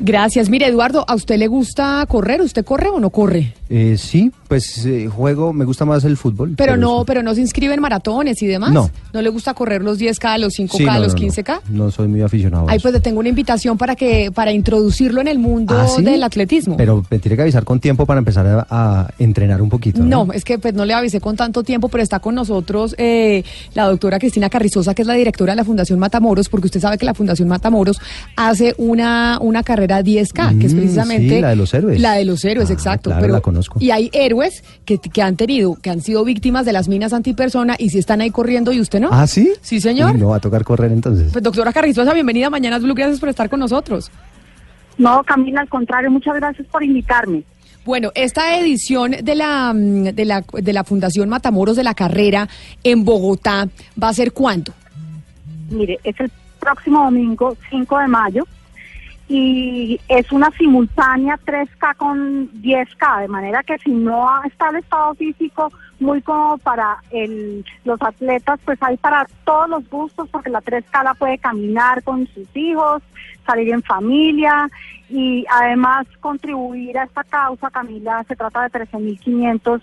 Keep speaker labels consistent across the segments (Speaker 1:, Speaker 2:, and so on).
Speaker 1: Gracias. Mire, Eduardo, ¿a usted le gusta correr? ¿Usted corre o no corre?
Speaker 2: Eh, sí, pues eh, juego, me gusta más el fútbol.
Speaker 1: Pero no,
Speaker 2: sí.
Speaker 1: pero no se inscribe en maratones y demás.
Speaker 2: No.
Speaker 1: ¿No le gusta correr los 10K, los 5K,
Speaker 2: Sí, no,
Speaker 1: los
Speaker 2: no, no.
Speaker 1: 15K?
Speaker 2: No, soy muy aficionado. a
Speaker 1: Ay,
Speaker 2: eso.
Speaker 1: pues le tengo una invitación para que para introducirlo en el mundo
Speaker 2: ¿Ah, sí?
Speaker 1: del atletismo.
Speaker 2: Pero me tiene que avisar con tiempo para empezar a, a entrenar un poquito.
Speaker 1: No,
Speaker 2: ¿no?
Speaker 1: es que pues no le avisé con tanto tiempo, pero está con nosotros eh, la doctora Cristina Carrizosa, que es la directora de la Fundación Matamoros, porque usted sabe que la Fundación Matamoros hace una, una carrera 10K, que es
Speaker 2: Mm,
Speaker 1: precisamente...
Speaker 2: sí, la de los héroes.
Speaker 1: La de los héroes,
Speaker 2: Ah,
Speaker 1: exacto.
Speaker 2: claro,
Speaker 1: pero,
Speaker 2: la conozco.
Speaker 1: Y hay héroes que, que han tenido, que han sido víctimas de las minas antipersona y si están ahí corriendo y usted no.
Speaker 2: ¿Ah, sí?
Speaker 1: Sí, señor.
Speaker 2: Uy, no va a tocar correr entonces.
Speaker 1: Pues doctora Carrizosa, bienvenida a Mañanas Blue, gracias por estar con nosotros.
Speaker 3: No, Camila, al contrario, muchas gracias por invitarme.
Speaker 1: Bueno, esta edición de la, mm, de la, de la Fundación Matamoros de la Carrera en Bogotá va a ser cuándo?
Speaker 3: Mire, es el próximo domingo, 5 de mayo, y es una simultánea 3K con 10K, de manera que si no está el estado físico muy cómodo para el, los atletas, pues hay para todos los gustos, porque la 3K la puede caminar con sus hijos, salir en familia y además contribuir a esta causa, Camila, se trata de 13.500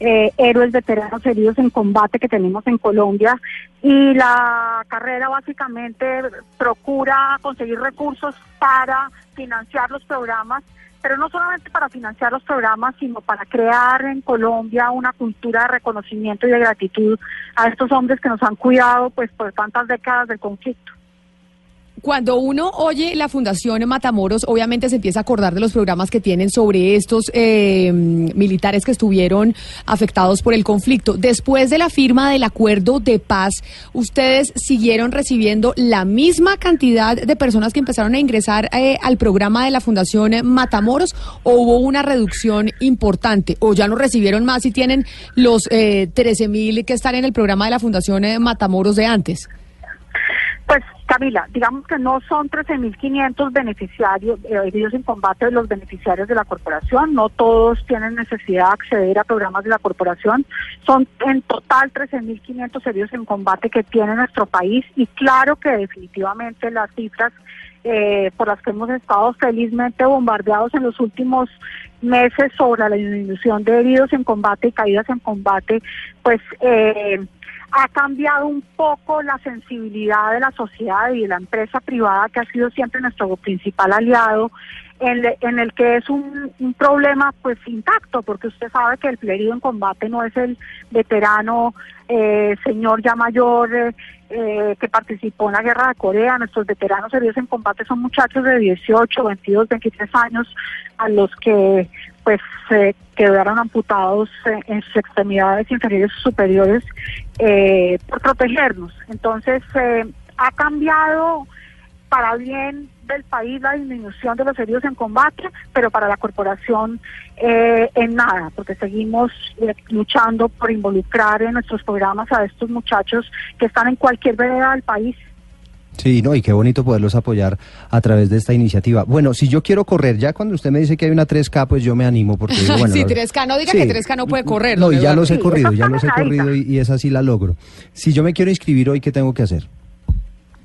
Speaker 3: eh, héroes veteranos heridos en combate que tenemos en Colombia y la carrera básicamente procura conseguir recursos para financiar los programas, pero no solamente para financiar los programas, sino para crear en Colombia una cultura de reconocimiento y de gratitud a estos hombres que nos han cuidado pues por tantas décadas del conflicto.
Speaker 1: Cuando uno oye la Fundación Matamoros, obviamente se empieza a acordar de los programas que tienen sobre estos eh, militares que estuvieron afectados por el conflicto. Después de la firma del acuerdo de paz, ¿ustedes siguieron recibiendo la misma cantidad de personas que empezaron a ingresar eh, al programa de la Fundación Matamoros o hubo una reducción importante? ¿O ya no recibieron más y tienen los eh, 13 mil que están en el programa de la Fundación eh, Matamoros de antes?
Speaker 3: Pues Camila, digamos que no son 13.500 beneficiarios eh, heridos en combate de los beneficiarios de la corporación, no todos tienen necesidad de acceder a programas de la corporación, son en total 13.500 heridos en combate que tiene nuestro país y claro que definitivamente las cifras eh, por las que hemos estado felizmente bombardeados en los últimos meses sobre la disminución de heridos en combate y caídas en combate, pues eh, ha cambiado un poco la sensibilidad de la sociedad y de la empresa privada que ha sido siempre nuestro principal aliado en, le- en el que es un, un problema pues intacto porque usted sabe que el herido en combate no es el veterano eh, señor ya mayor eh, eh, que participó en la guerra de Corea. Nuestros veteranos heridos en combate son muchachos de 18, 22, 23 años a los que pues eh, quedaron amputados en sus extremidades inferiores y superiores eh, por protegernos. Entonces, eh, ha cambiado para bien del país la disminución de los heridos en combate, pero para la corporación eh, en nada, porque seguimos eh, luchando por involucrar en nuestros programas a estos muchachos que están en cualquier vereda del país.
Speaker 2: Sí, no, y qué bonito poderlos apoyar a través de esta iniciativa. Bueno, si yo quiero correr, ya cuando usted me dice que hay una 3K, pues yo me animo porque digo, bueno,
Speaker 1: sí,
Speaker 2: la-
Speaker 1: 3K, no diga
Speaker 2: Sí.
Speaker 1: que 3K no puede correr.
Speaker 2: No, y ya los he corrido, ya los he corrido y, y esa sí la logro. Si yo me quiero inscribir hoy, ¿qué tengo que hacer?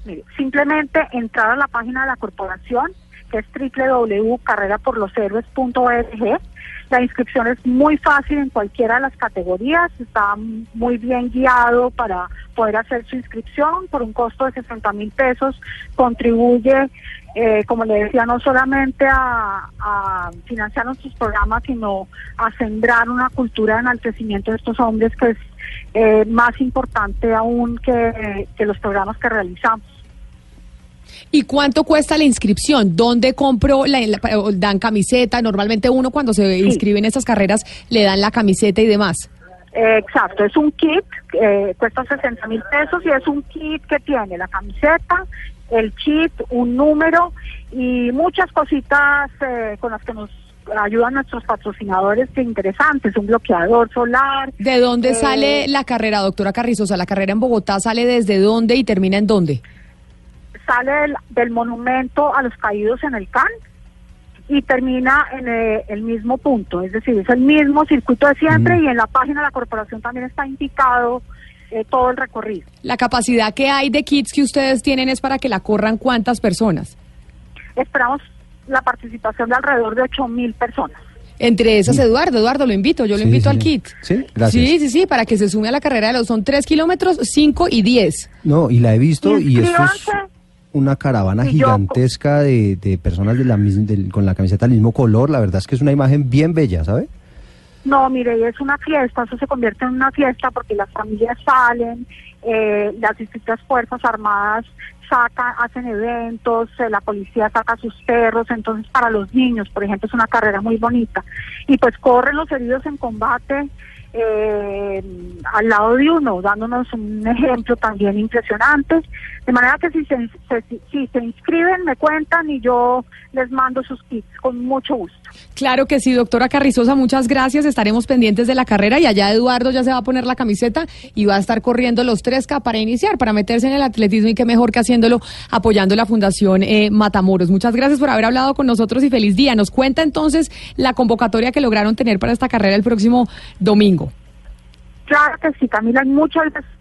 Speaker 3: Mire, simplemente entrar a la página de la corporación, que es www.carreraporloshéroes.org. La inscripción es muy fácil en cualquiera de las categorías, está muy bien guiado para poder hacer su inscripción por un costo de 60 mil pesos. Contribuye, eh, como le decía, no solamente a, financiar nuestros programas, sino a sembrar una cultura de enaltecimiento de estos hombres que es eh, más importante aún que los programas que realizamos.
Speaker 1: ¿Y cuánto cuesta la inscripción? ¿Dónde compro? La, dan camiseta. Normalmente uno cuando se inscribe en estas carreras le dan la camiseta y demás.
Speaker 3: Eh, Exacto, es un kit, eh, cuesta 60 mil pesos y es un kit que tiene la camiseta, el chip, un número y muchas cositas eh, con las que nos ayudan nuestros patrocinadores que interesantes, un bloqueador solar.
Speaker 1: ¿De dónde
Speaker 3: eh,
Speaker 1: sale la carrera, doctora Carrizosa? ¿La carrera en Bogotá sale desde dónde y termina en dónde?
Speaker 3: Sale del, del monumento a los caídos en el CAN y termina en eh, el mismo punto, es decir, es el mismo circuito de siempre
Speaker 2: Mm.
Speaker 3: y en la página de la corporación también está indicado eh, todo el recorrido.
Speaker 1: La capacidad que hay de kits que ustedes tienen es para que la corran cuántas personas.
Speaker 3: Esperamos la participación de alrededor de 8 mil personas.
Speaker 1: Entre esas, Eduardo, Eduardo, lo invito, yo lo
Speaker 2: Sí,
Speaker 1: invito
Speaker 2: sí,
Speaker 1: al kit.
Speaker 2: Sí, gracias.
Speaker 1: Sí, sí, sí, para que se sume a la carrera de los, son tres kilómetros, cinco y diez.
Speaker 2: No, y la he visto y esto es
Speaker 3: Inscríbanse.
Speaker 2: Una caravana gigantesca de, de personas de la mis- del- con la camiseta del mismo color. La verdad es que es una imagen bien bella, ¿sabe?
Speaker 3: No, mire, y es una fiesta, eso se convierte en una fiesta porque las familias salen, eh, las distintas fuerzas armadas sacan, hacen eventos, eh, la policía saca sus perros, entonces para los niños, por ejemplo, es una carrera muy bonita. Y pues corren los heridos en combate eh, al lado de uno, dándonos un ejemplo también impresionante. De manera que si se, se- si se inscriben, me cuentan y yo les mando sus kits con mucho gusto.
Speaker 1: Claro que sí, doctora Carrizosa, muchas gracias. Estaremos pendientes de la carrera y allá Eduardo ya se va a poner la camiseta y va a estar corriendo los 3K para iniciar, para meterse en el atletismo y qué mejor que haciéndolo apoyando la Fundación eh, Matamoros. Muchas gracias por haber hablado con nosotros y feliz día. Nos cuenta entonces la convocatoria que lograron tener para esta carrera el próximo domingo.
Speaker 3: Claro que sí, Camila, muchas gracias